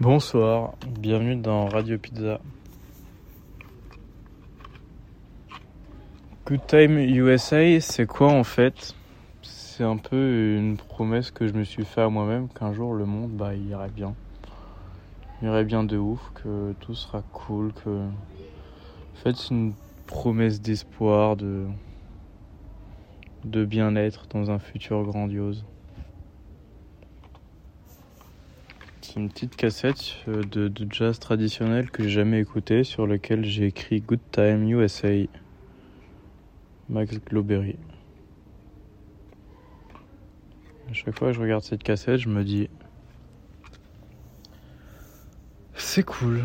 Bonsoir, bienvenue dans Radio Pizza. Good Time USA, c'est quoi en fait? C'est un peu une promesse que je me suis fait à moi-même qu'un jour le monde bah il irait bien. Il irait bien de ouf, que tout sera cool, que en fait c'est une promesse d'espoir, de de bien-être dans un futur grandiose. C'est une petite cassette euh, de, jazz traditionnel que j'ai jamais écouté sur lequel j'ai écrit Good Time USA. Max Glowberry. À chaque fois que je regarde cette cassette, je me dis c'est cool.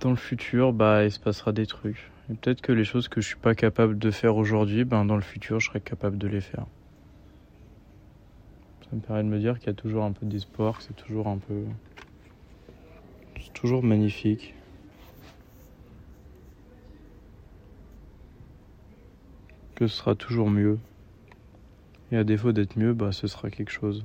Dans le futur, bah il se passera des trucs. Et peut-être que les choses que je suis pas capable de faire aujourd'hui, ben dans le futur, je serai capable de les faire. Ça me permet de me dire qu'il y a toujours un peu d'espoir, que c'est toujours un peu toujours magnifique. Que ce sera toujours mieux. Et à défaut d'être mieux, bah ce sera quelque chose.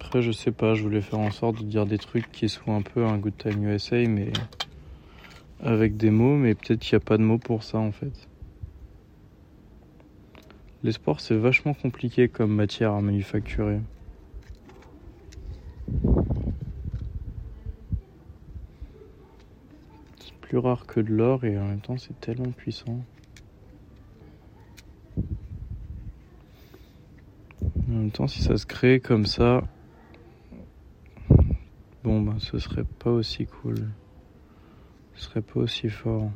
Après, je sais pas, je voulais faire en sorte de dire des trucs qui soient un peu un Good Time USA, mais avec des mots, mais peut-être qu'il n'y a pas de mots pour ça en fait. L'espoir, c'est vachement compliqué comme matière à manufacturer. C'est plus rare que de l'or et en même temps, c'est tellement puissant. En même temps, si ça se crée comme ça, bon, ben, ce serait pas aussi cool. Ce serait pas aussi fort.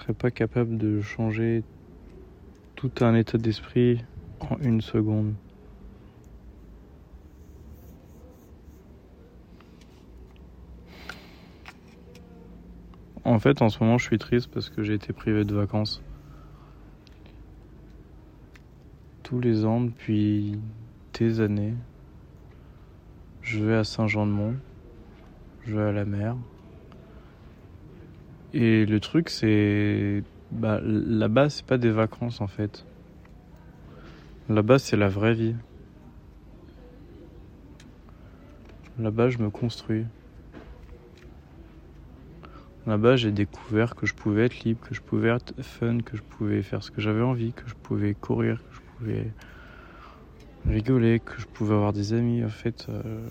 Serais pas capable de changer tout un état d'esprit en une seconde. En fait, en ce moment, je suis triste parce que j'ai été privé de vacances. Tous les ans, depuis des années, je vais à Saint-Jean-de-Mont, je vais à la mer, et le truc, c'est. Bah, là-bas, c'est pas des vacances en fait. Là-bas, c'est la vraie vie. Là-bas, je me construis. Là-bas, j'ai découvert que je pouvais être libre, que je pouvais être fun, que je pouvais faire ce que j'avais envie, que je pouvais courir, que je pouvais rigoler, que je pouvais avoir des amis. En fait, euh,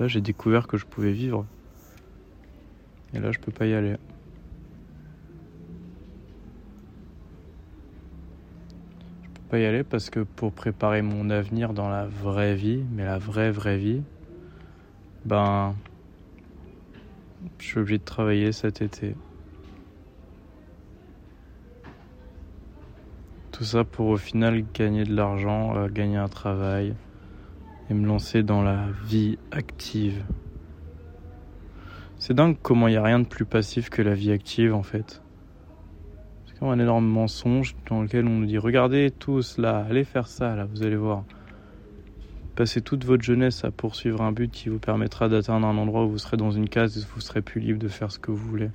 là, j'ai découvert que je pouvais vivre. Et là, je peux pas y aller. Je peux pas y aller parce que pour préparer mon avenir dans la vraie vie, mais la vraie vraie vie, ben, je suis obligé de travailler cet été. Tout ça pour au final gagner de l'argent, euh, gagner un travail et me lancer dans la vie active. C'est dingue comment il n'y a rien de plus passif que la vie active en fait. C'est comme un énorme mensonge dans lequel on nous dit regardez tous là, allez faire ça là, vous allez voir. Passez toute votre jeunesse à poursuivre un but qui vous permettra d'atteindre un endroit où vous serez dans une case et vous serez plus libre de faire ce que vous voulez.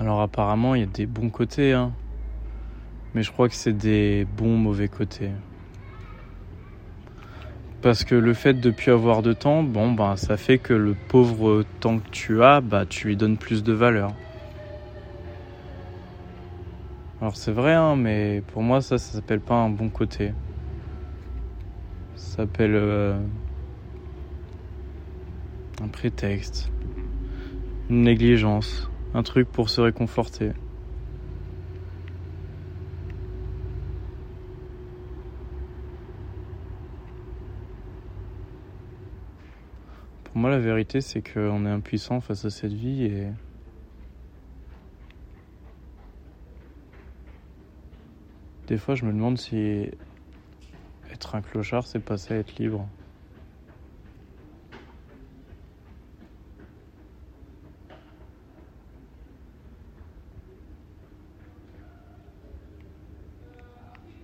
Alors apparemment il y a des bons côtés, hein. mais je crois que c'est des bons mauvais côtés. Parce que le fait de plus avoir de temps, bon, ben, ça fait que le pauvre temps que tu as, bah, tu lui donnes plus de valeur. Alors c'est vrai, hein, mais pour moi, ça, ça s'appelle pas un bon côté. Ça s'appelle euh, un prétexte, une négligence, un truc pour se réconforter. Pour moi, la vérité, c'est qu'on est impuissant face à cette vie et. Des fois, je me demande si être un clochard, c'est passer à être libre.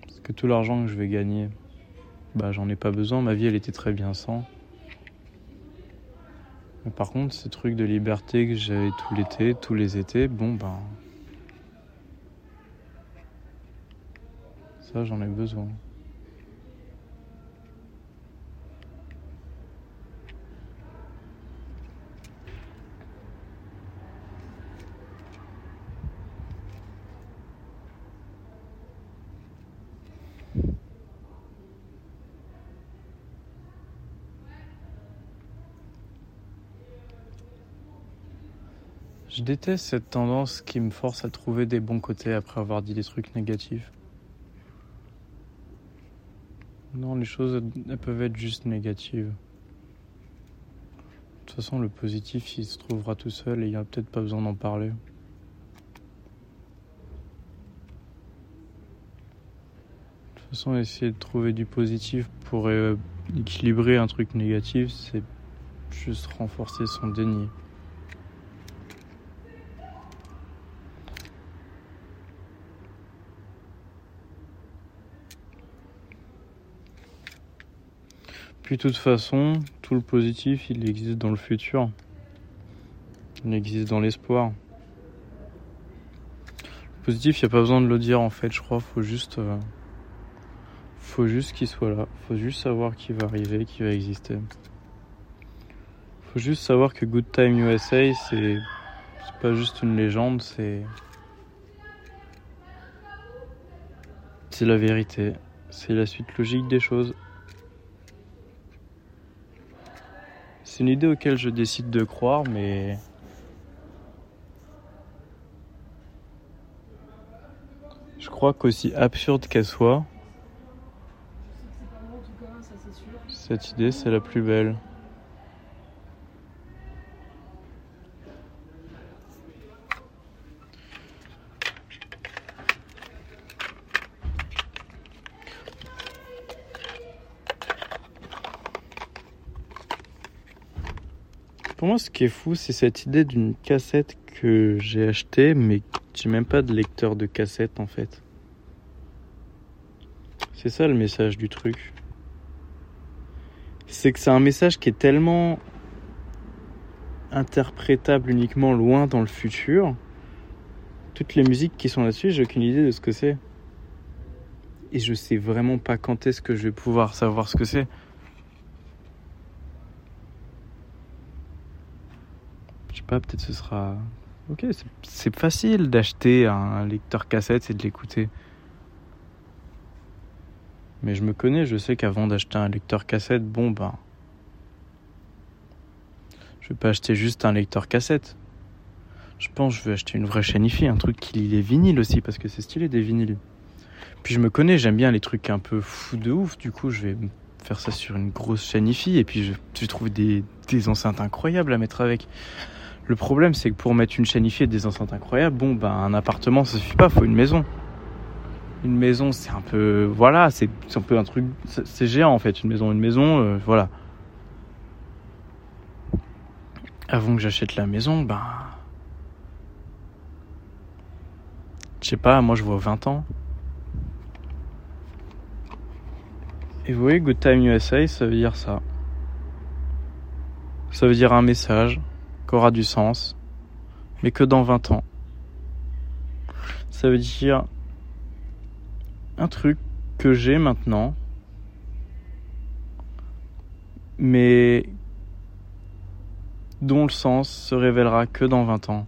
Parce que tout l'argent que je vais gagner, bah j'en ai pas besoin, ma vie elle était très bien sans. Par contre, ces trucs de liberté que j'avais tout l'été, tous les étés, bon ben. Ça, j'en ai besoin. Je déteste cette tendance qui me force à trouver des bons côtés après avoir dit des trucs négatifs. Non, les choses, peuvent être juste négatives. De toute façon, le positif, il se trouvera tout seul et il n'y a peut-être pas besoin d'en parler. De toute façon, essayer de trouver du positif pour euh, équilibrer un truc négatif, c'est juste renforcer son déni. Puis de toute façon, tout le positif, il existe dans le futur. Il existe dans l'espoir. Le positif, il n'y a pas besoin de le dire en fait, je crois. Faut juste, euh, faut juste qu'il soit là. Faut juste savoir qu'il va arriver, qu'il va exister. Faut juste savoir que Good Time USA, c'est, pas juste une légende, c'est, c'est la vérité. C'est la suite logique des choses. C'est une idée auquel je décide de croire, mais. Je crois qu'aussi absurde qu'elle soit, cette idée c'est la plus belle. Ce qui est fou, c'est cette idée d'une cassette que j'ai achetée, mais j'ai même pas de lecteur de cassette en fait. C'est ça le message du truc. C'est que c'est un message qui est tellement interprétable uniquement loin dans le futur. Toutes les musiques qui sont là-dessus, j'ai aucune idée de ce que c'est. Et je sais vraiment pas quand est-ce que je vais pouvoir savoir ce que c'est. Peut-être ce sera. Ok, c'est facile d'acheter un lecteur cassette et de l'écouter. Mais je me connais, je sais qu'avant d'acheter un lecteur cassette, bon ben. Je vais pas acheter juste un lecteur cassette. Je pense que je vais acheter une vraie chaîne un truc qui lit les vinyles aussi, parce que c'est stylé des vinyles. Puis je me connais, j'aime bien les trucs un peu fous de ouf, du coup je vais faire ça sur une grosse chaîne et puis je, je trouve des, des enceintes incroyables à mettre avec. Le problème, c'est que pour mettre une chaîne et des enceintes incroyables, bon, ben, un appartement, ça suffit pas, faut une maison. Une maison, c'est un peu, voilà, c'est un peu un truc, c'est géant en fait, une maison, une maison, euh, voilà. Avant que j'achète la maison, ben, je sais pas, moi je vois 20 ans. Et vous voyez, Good Time USA, ça veut dire ça. Ça veut dire un message, aura du sens, mais que dans 20 ans. Ça veut dire un truc que j'ai maintenant, mais dont le sens se révélera que dans 20 ans.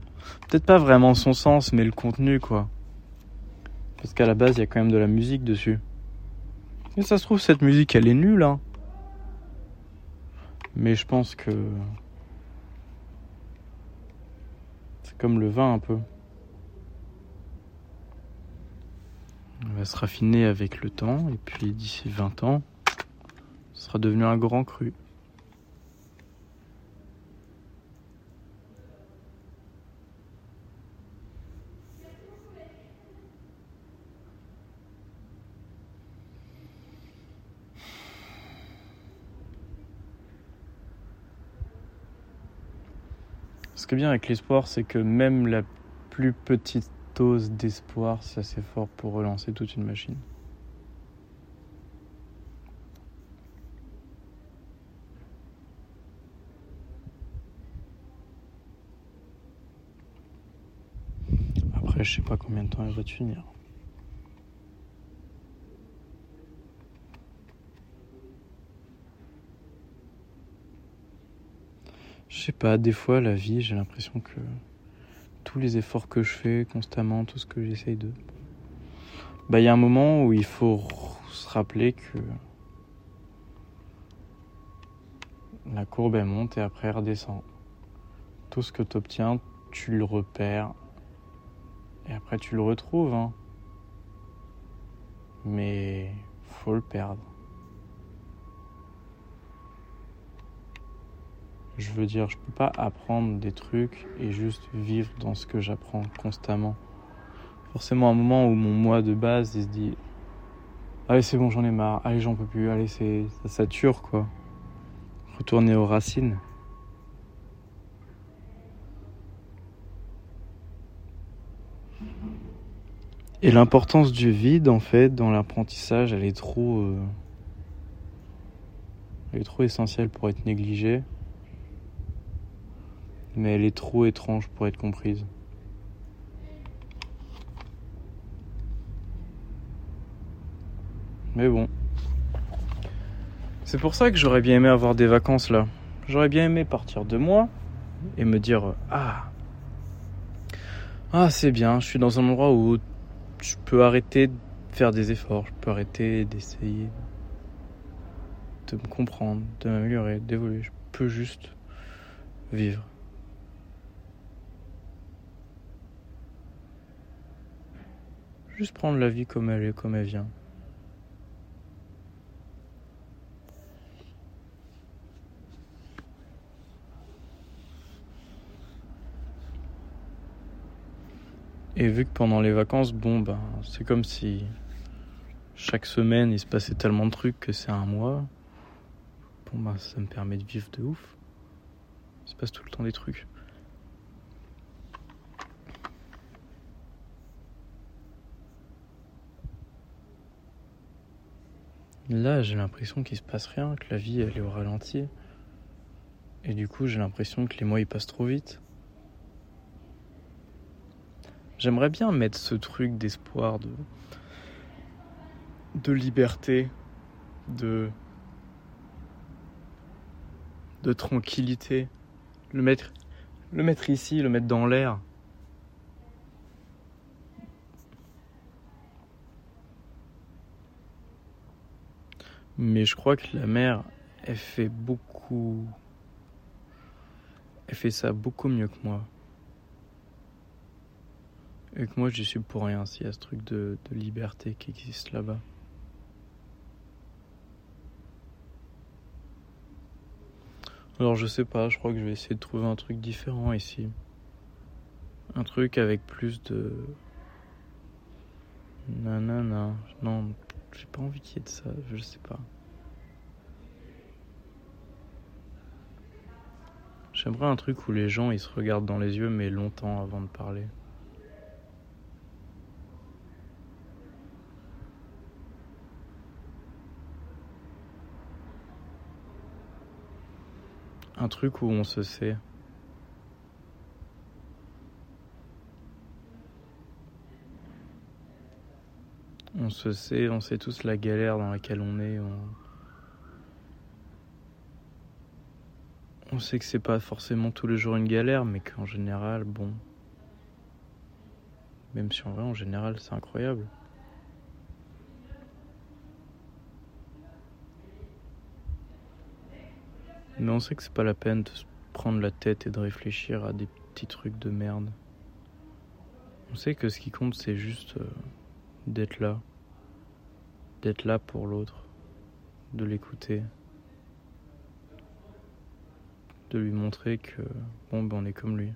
Peut-être pas vraiment son sens, mais le contenu, quoi. Parce qu'à la base, il y a quand même de la musique dessus. Et ça se trouve, cette musique, elle est nulle, hein. Mais je pense que comme le vin un peu. Il va se raffiner avec le temps et puis d'ici 20 ans, ce sera devenu un grand cru. Ce qui est bien avec l'espoir, c'est que même la plus petite dose d'espoir, c'est assez fort pour relancer toute une machine. Après, je sais pas combien de temps elle va tenir. Je sais pas, des fois la vie, j'ai l'impression que tous les efforts que je fais constamment, tout ce que j'essaye de. Bah, il y a un moment où il faut se rappeler que la courbe elle monte et après elle redescend. Tout ce que tu obtiens, tu le repères et après tu le retrouves. Hein. Mais faut le perdre. Je veux dire, je peux pas apprendre des trucs et juste vivre dans ce que j'apprends constamment. Forcément, un moment où mon moi de base, il se dit Allez, c'est bon, j'en ai marre. Allez, j'en peux plus. Allez, c'est ça sature quoi. Retourner aux racines. Et l'importance du vide, en fait, dans l'apprentissage, elle est trop. Euh, elle est trop essentielle pour être négligée mais elle est trop étrange pour être comprise. Mais bon. C'est pour ça que j'aurais bien aimé avoir des vacances là. J'aurais bien aimé partir de moi et me dire Ah, ah c'est bien, je suis dans un endroit où je peux arrêter de faire des efforts, je peux arrêter d'essayer de me comprendre, de m'améliorer, d'évoluer. Je peux juste vivre. Juste prendre la vie comme elle est, comme elle vient. Et vu que pendant les vacances, bon, ben, c'est comme si chaque semaine il se passait tellement de trucs que c'est un mois. Bon, ben, ça me permet de vivre de ouf. Il se passe tout le temps des trucs. Là, j'ai l'impression qu'il se passe rien, que la vie elle est au ralenti. Et du coup, j'ai l'impression que les mois ils passent trop vite. J'aimerais bien mettre ce truc d'espoir, de de liberté, de de tranquillité, le mettre le mettre ici, le mettre dans l'air. Mais je crois que la mère, elle fait beaucoup. Elle fait ça beaucoup mieux que moi. Et que moi, je suis pour rien s'il y a ce truc de, de liberté qui existe là-bas. Alors je sais pas, je crois que je vais essayer de trouver un truc différent ici. Un truc avec plus de... Nanana. Non, j'ai pas envie qu'il y ait de ça, je sais pas. J'aimerais un truc où les gens ils se regardent dans les yeux mais longtemps avant de parler. Un truc où on se sait. On se sait, on sait tous la galère dans laquelle on est. On, sait que c'est pas forcément tous les jours une galère, mais qu'en général, bon. Même si en vrai, en général, c'est incroyable. Mais on sait que c'est pas la peine de se prendre la tête et de réfléchir à des petits trucs de merde. On sait que ce qui compte, c'est juste. Euh, d'être là, d'être là pour l'autre, de l'écouter, de lui montrer que bon ben on est comme lui.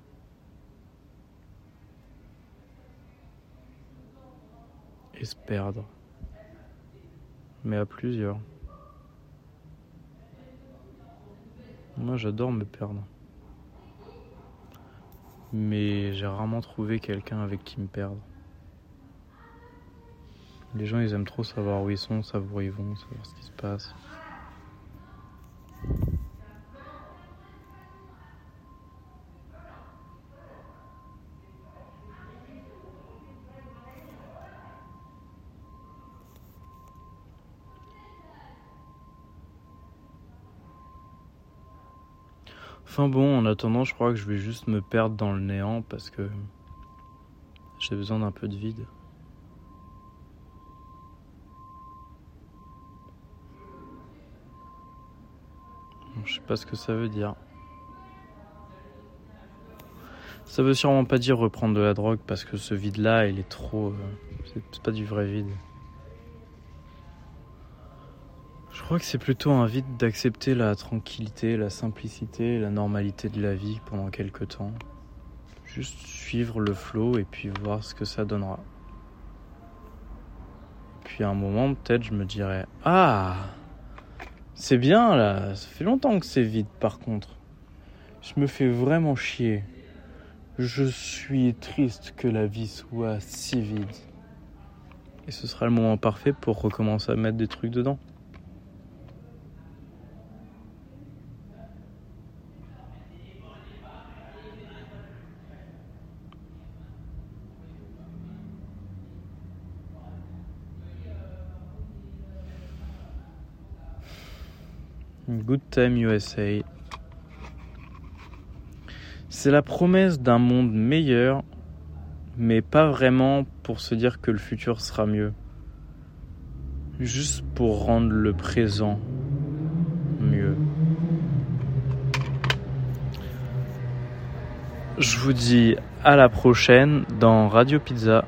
Et se perdre, mais à plusieurs. Moi j'adore me perdre. Mais j'ai rarement trouvé quelqu'un avec qui me perdre. Les gens, ils aiment trop savoir où ils sont, savoir où ils vont, savoir ce qui se passe. Enfin bon, en attendant, je crois que je vais juste me perdre dans le néant parce que j'ai besoin d'un peu de vide. Je sais pas ce que ça veut dire. Ça veut sûrement pas dire reprendre de la drogue parce que ce vide-là, il est trop. Euh, c'est pas du vrai vide. Je crois que c'est plutôt un vide d'accepter la tranquillité, la simplicité, la normalité de la vie pendant quelques temps. Juste suivre le flot et puis voir ce que ça donnera. Puis à un moment, peut-être, je me dirais Ah C'est bien là, ça fait longtemps que c'est vide par contre. Je me fais vraiment chier. Je suis triste que la vie soit si vide. Et ce sera le moment parfait pour recommencer à mettre des trucs dedans. Good Time USA. C'est la promesse d'un monde meilleur, mais pas vraiment pour se dire que le futur sera mieux. Juste pour rendre le présent mieux. Je vous dis à la prochaine dans Radio Pizza.